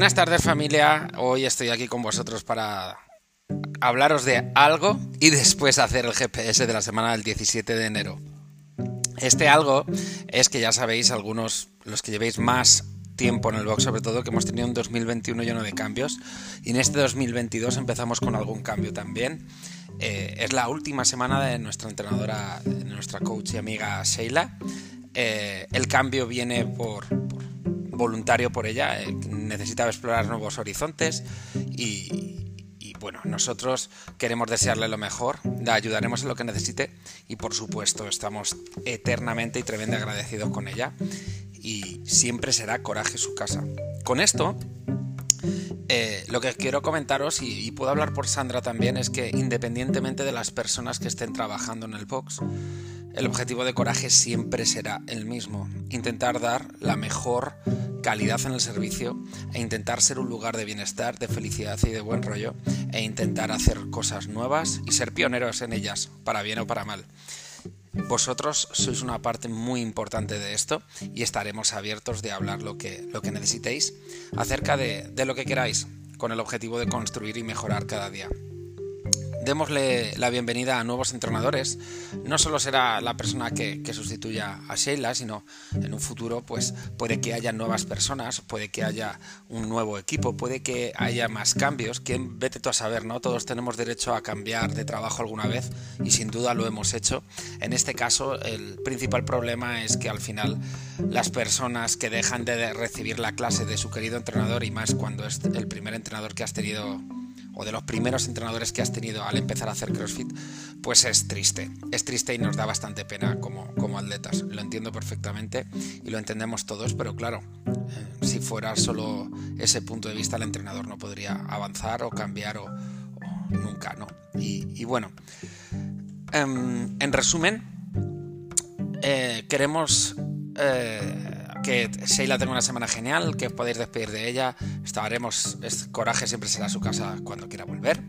Buenas tardes familia, hoy estoy aquí con vosotros para hablaros de algo y después hacer el GPS de la semana del 17 de enero. Este algo es que ya sabéis, algunos, los que llevéis más tiempo en el box, sobre todo que hemos tenido un 2021 lleno de cambios y en este 2022 empezamos con algún cambio también. Eh, es la última semana de nuestra entrenadora, nuestra coach y amiga Sheila. Eh, el cambio viene por, voluntario por ella, eh, necesitaba explorar nuevos horizontes y, bueno, nosotros queremos desearle lo mejor, la ayudaremos en lo que necesite y por supuesto estamos eternamente y tremendamente agradecidos con ella y siempre será coraje su casa. Con esto, eh, lo que quiero comentaros, y, y, puedo hablar por Sandra también, es que independientemente de las personas que estén trabajando en el box, el objetivo de Coraje siempre será el mismo, intentar dar la mejor calidad en el servicio e intentar ser un lugar de bienestar, de felicidad y de buen rollo e intentar hacer cosas nuevas y ser pioneros en ellas, para bien o para mal. Vosotros sois una parte muy importante de esto y estaremos abiertos de hablar lo que, lo que necesitéis acerca de, de lo que queráis, con el objetivo de construir y mejorar cada día démosle la bienvenida a nuevos entrenadores. No solo será la persona que, sustituya a Sheila, sino en un futuro pues puede que haya nuevas personas, puede que haya un nuevo equipo, puede que haya más cambios. Que vete tú a saber, ¿no? Todos tenemos derecho a cambiar de trabajo alguna vez y sin duda lo hemos hecho. En este caso, el principal problema es que al final las personas que dejan de recibir la clase de su querido entrenador y más cuando es el primer entrenador que has tenido o de los primeros entrenadores que has tenido al empezar a hacer CrossFit, pues es triste. Es triste y nos da bastante pena como, como atletas. Lo entiendo perfectamente y lo entendemos todos, pero claro, eh, si fuera solo ese punto de vista, el entrenador no podría avanzar o cambiar o, nunca, ¿no? Y, bueno, em, en resumen, eh, queremos... Eh, que Sheila tenga una semana genial, que podéis despedir de ella. Estaremos, Coraje siempre será su casa cuando quiera volver,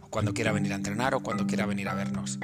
o cuando quiera venir a entrenar, o cuando quiera venir a vernos.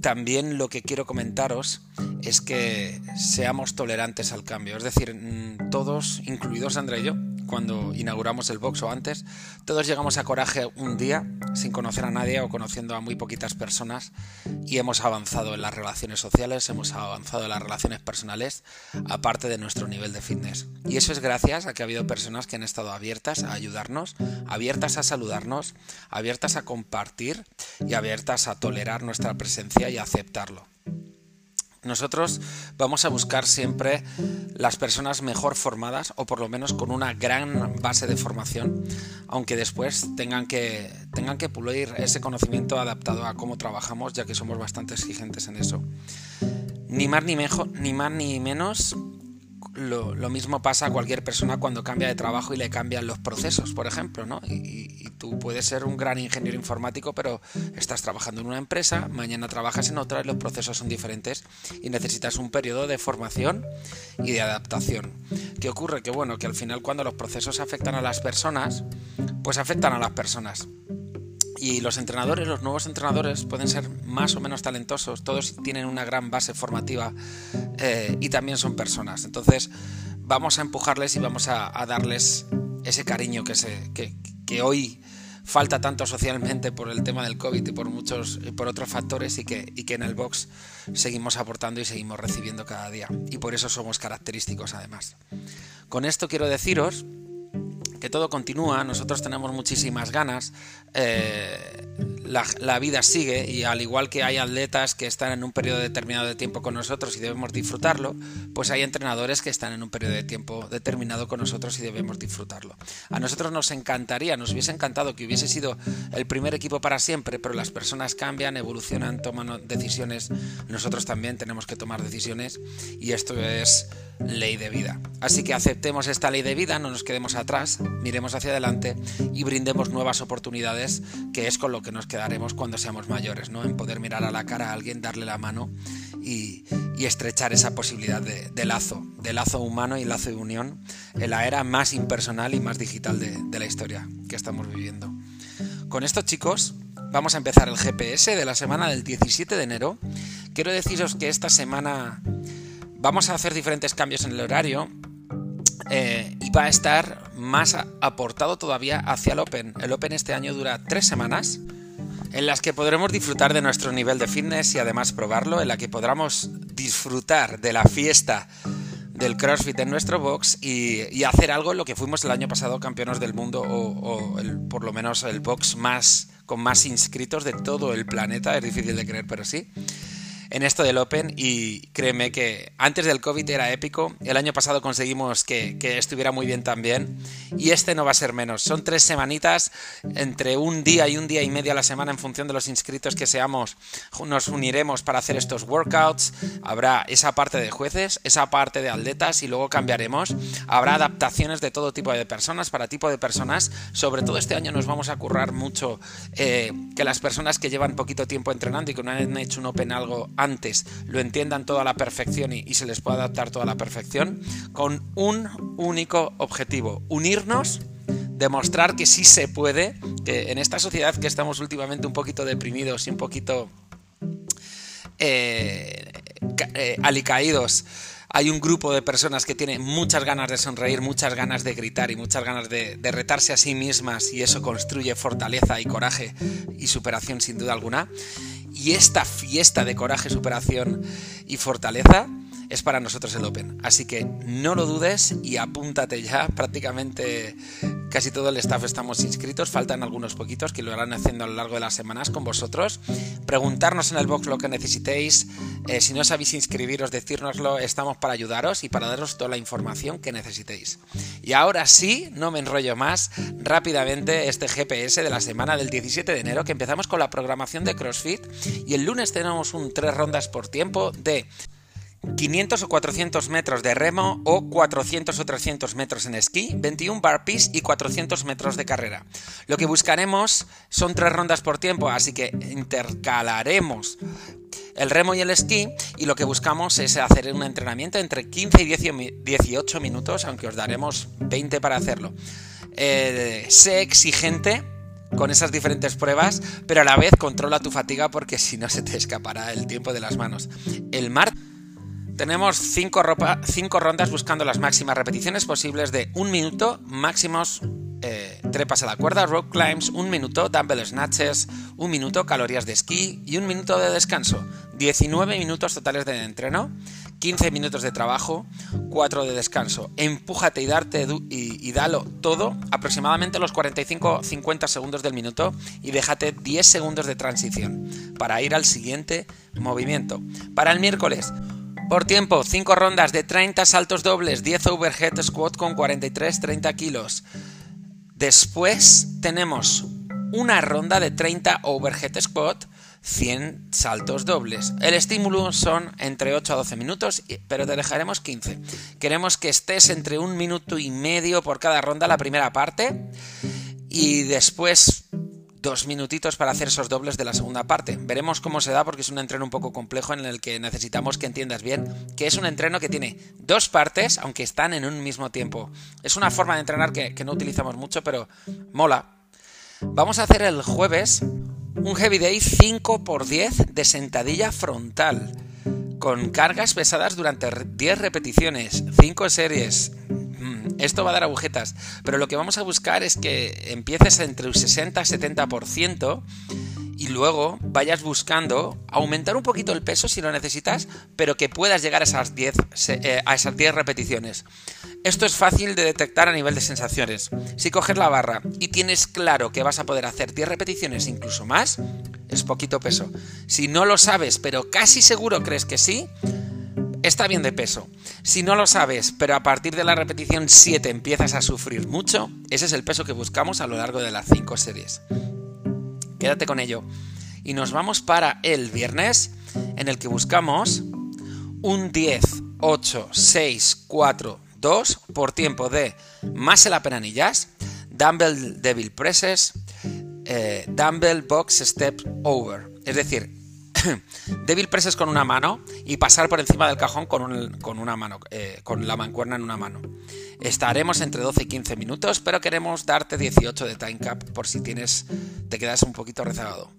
También lo que quiero comentaros es que seamos tolerantes al cambio, es decir, mm, todos, incluidos André y yo, cuando inauguramos el box o antes, todos llegamos a Coraje un día sin conocer a nadie o conociendo a muy poquitas personas y hemos avanzado en las relaciones sociales, hemos avanzado en las relaciones personales, aparte de nuestro nivel de fitness. Y eso es gracias a que ha habido personas que han estado abiertas a ayudarnos, abiertas a saludarnos, abiertas a compartir y abiertas a tolerar nuestra presencia y a aceptarlo. Nosotros vamos a buscar siempre las personas mejor formadas o por lo menos con una gran base de formación, aunque después tengan que, tengan que pulir ese conocimiento adaptado a cómo trabajamos, ya que somos bastante exigentes en eso. Ni más ni, mejor, ni, más, ni menos lo, mismo pasa a cualquier persona cuando cambia de trabajo y le cambian los procesos, por ejemplo, ¿no? Y, tú puedes ser un gran ingeniero informático, pero estás trabajando en una empresa, mañana trabajas en otra y los procesos son diferentes y necesitas un periodo de formación y de adaptación. ¿Qué ocurre? Que bueno, que al final cuando los procesos afectan a las personas, pues afectan a las personas. Y los entrenadores, los nuevos entrenadores, pueden ser más o menos talentosos, todos tienen una gran base formativa eh, y también son personas. Entonces vamos a empujarles y vamos a, darles ese cariño que, se, que, hoy falta tanto socialmente por el tema del COVID y por muchos por otros factores y que, y que en el box seguimos aportando y seguimos recibiendo cada día. Y por eso somos característicos además. Con esto quiero deciros que todo continúa, nosotros tenemos muchísimas ganas, eh, la, vida sigue y al igual que hay atletas que están en un periodo determinado de tiempo con nosotros y debemos disfrutarlo, pues hay entrenadores que están en un periodo de tiempo determinado con nosotros y debemos disfrutarlo. A nosotros nos encantaría, nos hubiese encantado que hubiese sido el primer equipo para siempre, pero las personas cambian, evolucionan, toman decisiones, nosotros también tenemos que tomar decisiones y esto es ley de vida. Así que aceptemos esta ley de vida, no nos quedemos atrás, miremos hacia adelante y brindemos nuevas oportunidades, que es con lo que nos quedaremos cuando seamos mayores, ¿no? En poder mirar a la cara a alguien, darle la mano y, estrechar esa posibilidad de, lazo, de lazo humano y lazo de unión en la era más impersonal y más digital de, de la historia que estamos viviendo. Con esto, chicos, vamos a empezar el GPS de la semana del 17 de enero. Quiero deciros que esta semana vamos a hacer diferentes cambios en el horario eh, y va a estar más aportado todavía hacia el Open. El Open este año dura tres semanas en las que podremos disfrutar de nuestro nivel de fitness y además probarlo, en la que podremos disfrutar de la fiesta del CrossFit en nuestro box y, hacer algo en lo que fuimos el año pasado campeones del mundo o, por lo menos el box más con más inscritos de todo el planeta, es difícil de creer, pero sí en esto del Open y créeme que antes del COVID era épico, el año pasado conseguimos que, estuviera muy bien también. Y este no va a ser menos. Son tres semanitas, entre un día y un día y medio a la semana en función de los inscritos que seamos, nos uniremos para hacer estos workouts, habrá esa parte de jueces, esa parte de atletas y luego cambiaremos, habrá adaptaciones de todo tipo de personas, para tipo de personas, sobre todo este año nos vamos a currar mucho eh, que las personas que llevan poquito tiempo entrenando y que no han hecho un Open algo lo entiendan toda la perfección y, se les pueda adaptar toda la perfección, con un único objetivo, unirnos demostrar que sí se puede, que en esta sociedad que estamos últimamente un poquito deprimidos y un poquito eh, eh, alicaídos, hay un grupo de personas que tiene muchas ganas de sonreír, muchas ganas de gritar y muchas ganas de, de retarse a sí mismas y eso construye fortaleza y coraje y superación sin duda alguna. Y esta fiesta de coraje, superación y fortaleza es para nosotros el Open. Así que no lo dudes y apúntate ya. Prácticamente casi todo el staff estamos inscritos. Faltan algunos poquitos que lo harán haciendo a lo largo de las semanas con vosotros. Preguntarnos en el box lo que necesitéis. Eh, si no sabéis inscribiros, decírnoslo. Estamos para ayudaros y para daros toda la información que necesitéis. Y ahora sí, no me enrollo más. Rápidamente este GPS de la semana del 17 de enero que empezamos con la programación de CrossFit y el lunes tenemos un tres rondas por tiempo de 500 o 400 metros de remo o 400 o 300 metros en esquí, 21 burpees y 400 metros de carrera. Lo que buscaremos son tres rondas por tiempo, así que intercalaremos el remo y el esquí y lo que buscamos es hacer un entrenamiento entre 15 y 18 minutos, aunque os daremos 20 para hacerlo. Eh, sé exigente con esas diferentes pruebas, pero a la vez controla tu fatiga porque si no se te escapará el tiempo de las manos. El martes tenemos cinco, rondas buscando las máximas repeticiones posibles de un minuto, máximos eh, trepas a la cuerda, rock climbs, un minuto, dumbbell snatches, un minuto, calorías de esquí y un minuto de descanso. 19 minutos totales de entreno, 15 minutos de trabajo, 4 de descanso. Empújate y darte y, y dalo todo aproximadamente los 45-50 segundos del minuto y déjate 10 segundos de transición para ir al siguiente movimiento. Para el miércoles, por tiempo, 5 rondas de 30 saltos dobles, 10 overhead squat con 43-30 kilos. Después tenemos una ronda de 30 overhead squat, 100 saltos dobles. El estímulo son entre 8 a 12 minutos, pero te dejaremos 15. Queremos que estés entre un minuto y medio por cada ronda la primera parte y después dos minutitos para hacer esos dobles de la segunda parte. Veremos cómo se da porque es un entreno un poco complejo en el que necesitamos que entiendas bien que es un entreno que tiene dos partes aunque están en un mismo tiempo. Es una forma de entrenar que, no utilizamos mucho pero mola. Vamos a hacer el jueves un Heavy Day 5x10 de sentadilla frontal con cargas pesadas durante 10 repeticiones, 5 series, esto va a dar agujetas, pero lo que vamos a buscar es que empieces entre un 60 y 70% y luego vayas buscando aumentar un poquito el peso si lo necesitas, pero que puedas llegar a esas 10, eh, a esas 10 repeticiones. Esto es fácil de detectar a nivel de sensaciones. Si coges la barra y tienes claro que vas a poder hacer 10 repeticiones, incluso más, es poquito peso. Si no lo sabes, pero casi seguro crees que sí, está bien de peso. Si no lo sabes, pero a partir de la repetición 7 empiezas a sufrir mucho, ese es el peso que buscamos a lo largo de las 5 series. Quédate con ello. Y nos vamos para el viernes, en el que buscamos un 10, 8, 6, 4, 2 por tiempo de más la penanillas, dumbbell devil presses, eh, dumbbell box step over. Es decir, débil presses con una mano y pasar por encima del cajón con, una mano, eh, con la mancuerna en una mano. Estaremos entre 12 y 15 minutos, pero queremos darte 18 de time cap por si tienes, te quedas un poquito rezagado.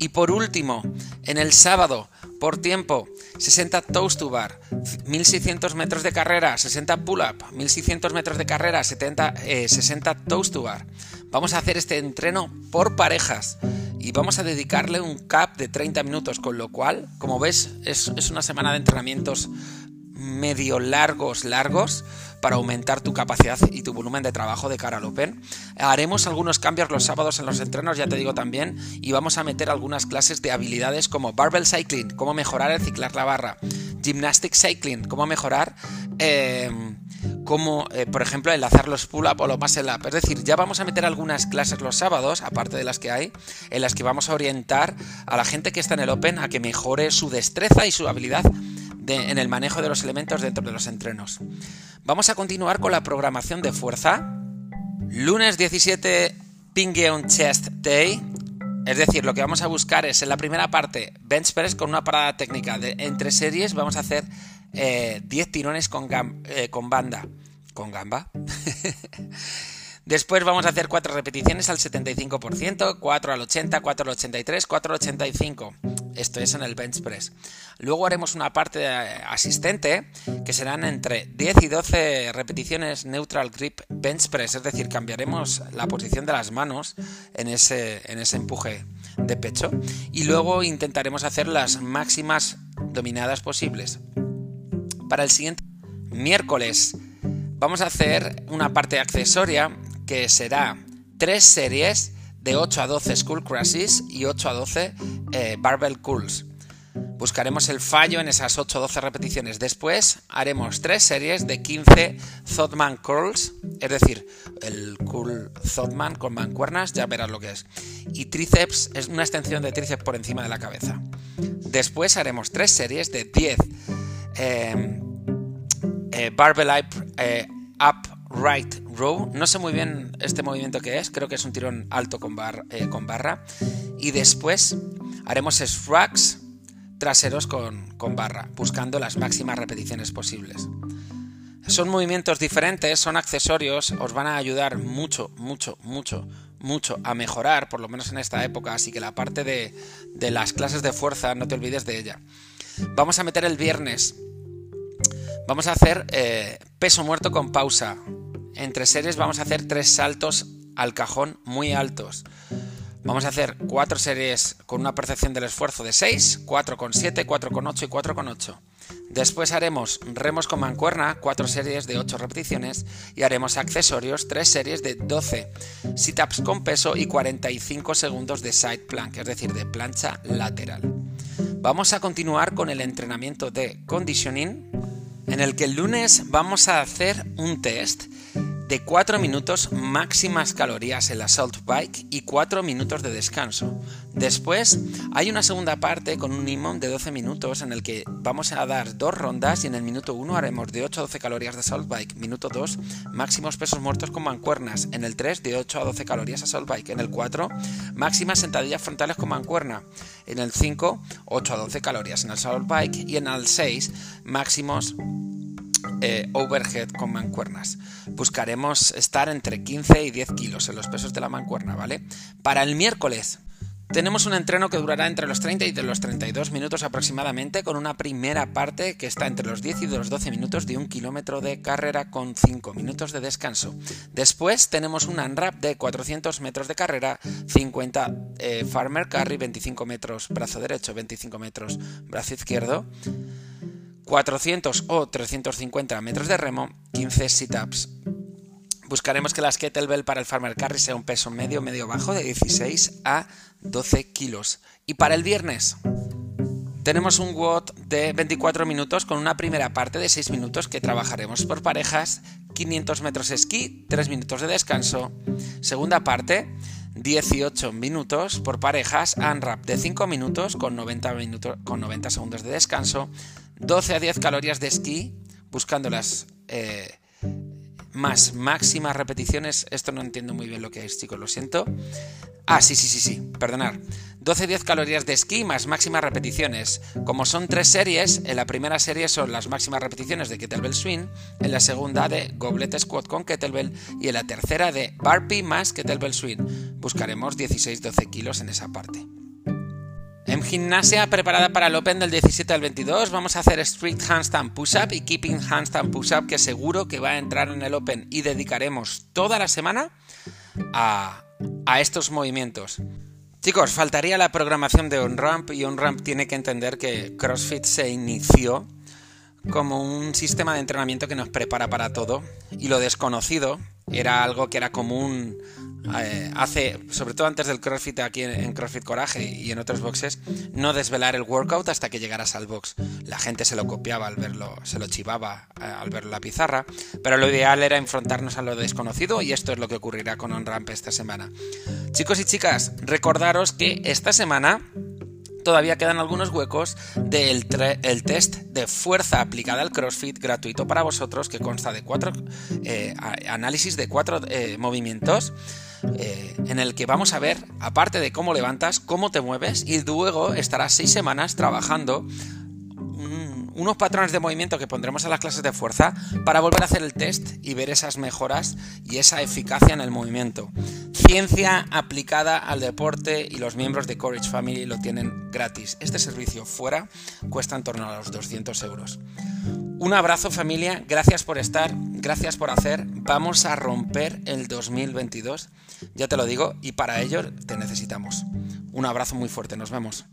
Y por último, en el sábado, Por tiempo, 60 toast to bar, 1600 metros de carrera, 60 pull-up, 1600 metros de carrera, 70, 60 toast to bar. Vamos a hacer este entreno por parejas y vamos a dedicarle un cap de 30 minutos, con lo cual, como ves, es, es una semana de entrenamientos medio largos, largos, para aumentar tu capacidad y tu volumen de trabajo de cara al Open. Haremos algunos cambios los sábados en los entrenos, ya te digo también, y vamos a meter algunas clases de habilidades como barbell cycling, cómo mejorar el ciclar la barra, gymnastic cycling, cómo mejorar... Eh, como eh, por ejemplo enlazar los pull-up o los muscle-up. Es decir, ya vamos a meter algunas clases los sábados, aparte de las que hay, en las que vamos a orientar a la gente que está en el Open a que mejore su destreza y su habilidad en el manejo de los elementos dentro de los entrenos. Vamos a continuar con la programación de fuerza. Lunes 17, Pingeon Chest Day. Es decir, lo que vamos a buscar es en la primera parte bench press con una parada técnica entre series. Vamos a hacer 10 eh, tirones con, eh, con banda. Con gamba. Después vamos a hacer 4 repeticiones al 75%, 4 al 80, 4 al 83, 4 al 85. Esto es en el bench press. Luego haremos una parte asistente que serán entre 10 y 12 repeticiones neutral grip bench press, es decir, cambiaremos la posición de las manos en ese, en ese empuje de pecho y luego intentaremos hacer las máximas dominadas posibles. Para el siguiente miércoles vamos a hacer una parte accesoria que será tres series de 8 a 12 Skull Crushes y 8 a 12 eh, Barbell Curls. Buscaremos el fallo en esas 8 o 12 repeticiones. Después haremos tres series de 15 Thoughtman Curls, es decir, el Curl Thoughtman con mancuernas, ya verás lo que es. Y tríceps es una extensión de tríceps por encima de la cabeza. Después haremos tres series de 10 eh, eh, Barbell Up right row. No sé muy bien este movimiento que es, creo que es un tirón alto con, eh, barra. Y después haremos shrugs traseros con, con barra, buscando las máximas repeticiones posibles. Son movimientos diferentes, son accesorios, os van a ayudar mucho, mucho, mucho, mucho a mejorar, por lo menos en esta época, así que la parte de, de las clases de fuerza no te olvides de ella. Vamos a meter el viernes Vamos a hacer eh, peso muerto con pausa. Entre series vamos a hacer tres saltos al cajón muy altos. Vamos a hacer cuatro series con una percepción del esfuerzo de 6, 4 con 7, 4 con 8 y 4 con 8. Después haremos remos con mancuerna, 4 series de 8 repeticiones y haremos accesorios, 3 series de 12 sit-ups con peso y 45 segundos de side plank, es decir, de plancha lateral. Vamos a continuar con el entrenamiento de conditioning en el que el lunes vamos a hacer un test de 4 minutos máximas calorías en la Salt Bike y 4 minutos de descanso. Después hay una segunda parte con un IMON de 12 minutos en el que vamos a dar dos rondas y en el minuto 1 haremos de 8 a 12 calorías de Salt Bike, minuto 2 máximos pesos muertos con mancuernas, en el 3 de 8 a 12 calorías a Salt Bike, en el 4 máximas sentadillas frontales con mancuerna, en el 5 8 a 12 calorías en el Salt Bike y en el 6 máximos eh, overhead con mancuernas. Buscaremos estar entre 15 y 10 kilos en los pesos de la mancuerna, ¿vale? Para el miércoles tenemos un entreno que durará entre los 30 y de los 32 minutos aproximadamente, con una primera parte que está entre los 10 y los 12 minutos de un kilómetro de carrera con 5 minutos de descanso. Después tenemos un unwrap de 400 metros de carrera, 50 eh, farmer carry, 25 metros brazo derecho, 25 metros brazo izquierdo. 400 o 350 metros de remo, 15 sit-ups. Buscaremos que la kettlebell para el farmer carry sea un peso medio, medio bajo de 16 a 12 kilos. Y para el viernes tenemos un WOD de 24 minutos con una primera parte de 6 minutos que trabajaremos por parejas, 500 metros esquí, 3 minutos de descanso. Segunda parte, 18 minutos por parejas, unwrap de 5 minutos con 90, minutos, con 90 segundos de descanso. 12 a 10 calorías de esquí, buscando las eh, más máximas repeticiones. Esto no entiendo muy bien lo que es, chicos, lo siento. Ah, sí, sí, sí, sí, perdonar. 12 a 10 calorías de esquí más máximas repeticiones. Como son tres series, en la primera serie son las máximas repeticiones de kettlebell swing, en la segunda de goblet squat con kettlebell y en la tercera de burpee más kettlebell swing. Buscaremos 16-12 kilos en esa parte. En gimnasia preparada para el Open del 17 al 22 vamos a hacer Strict Handstand Push-Up y Keeping Handstand Push-Up que seguro que va a entrar en el Open y dedicaremos toda la semana a, a estos movimientos. Chicos, faltaría la programación de OnRamp y OnRamp tiene que entender que CrossFit se inició como un sistema de entrenamiento que nos prepara para todo y lo desconocido era algo que era común eh, hace, sobre todo antes del CrossFit aquí en, CrossFit Coraje y en otros boxes, no desvelar el workout hasta que llegaras al box. La gente se lo copiaba al verlo, se lo chivaba eh, al ver la pizarra, pero lo ideal era enfrentarnos a lo desconocido y esto es lo que ocurrirá con OnRamp esta semana. Chicos y chicas, recordaros que esta semana todavía quedan algunos huecos del el test de fuerza aplicada al CrossFit gratuito para vosotros que consta de cuatro eh, análisis de cuatro eh, movimientos eh, en el que vamos a ver, aparte de cómo levantas, cómo te mueves y luego estarás seis semanas trabajando unos patrones de movimiento que pondremos en las clases de fuerza para volver a hacer el test y ver esas mejoras y esa eficacia en el movimiento. Ciencia aplicada al deporte y los miembros de Courage Family lo tienen gratis. Este servicio fuera cuesta en torno a los 200 euros. Un abrazo familia, gracias por estar, gracias por hacer. Vamos a romper el 2022, ya te lo digo, y para ello te necesitamos. Un abrazo muy fuerte, nos vemos.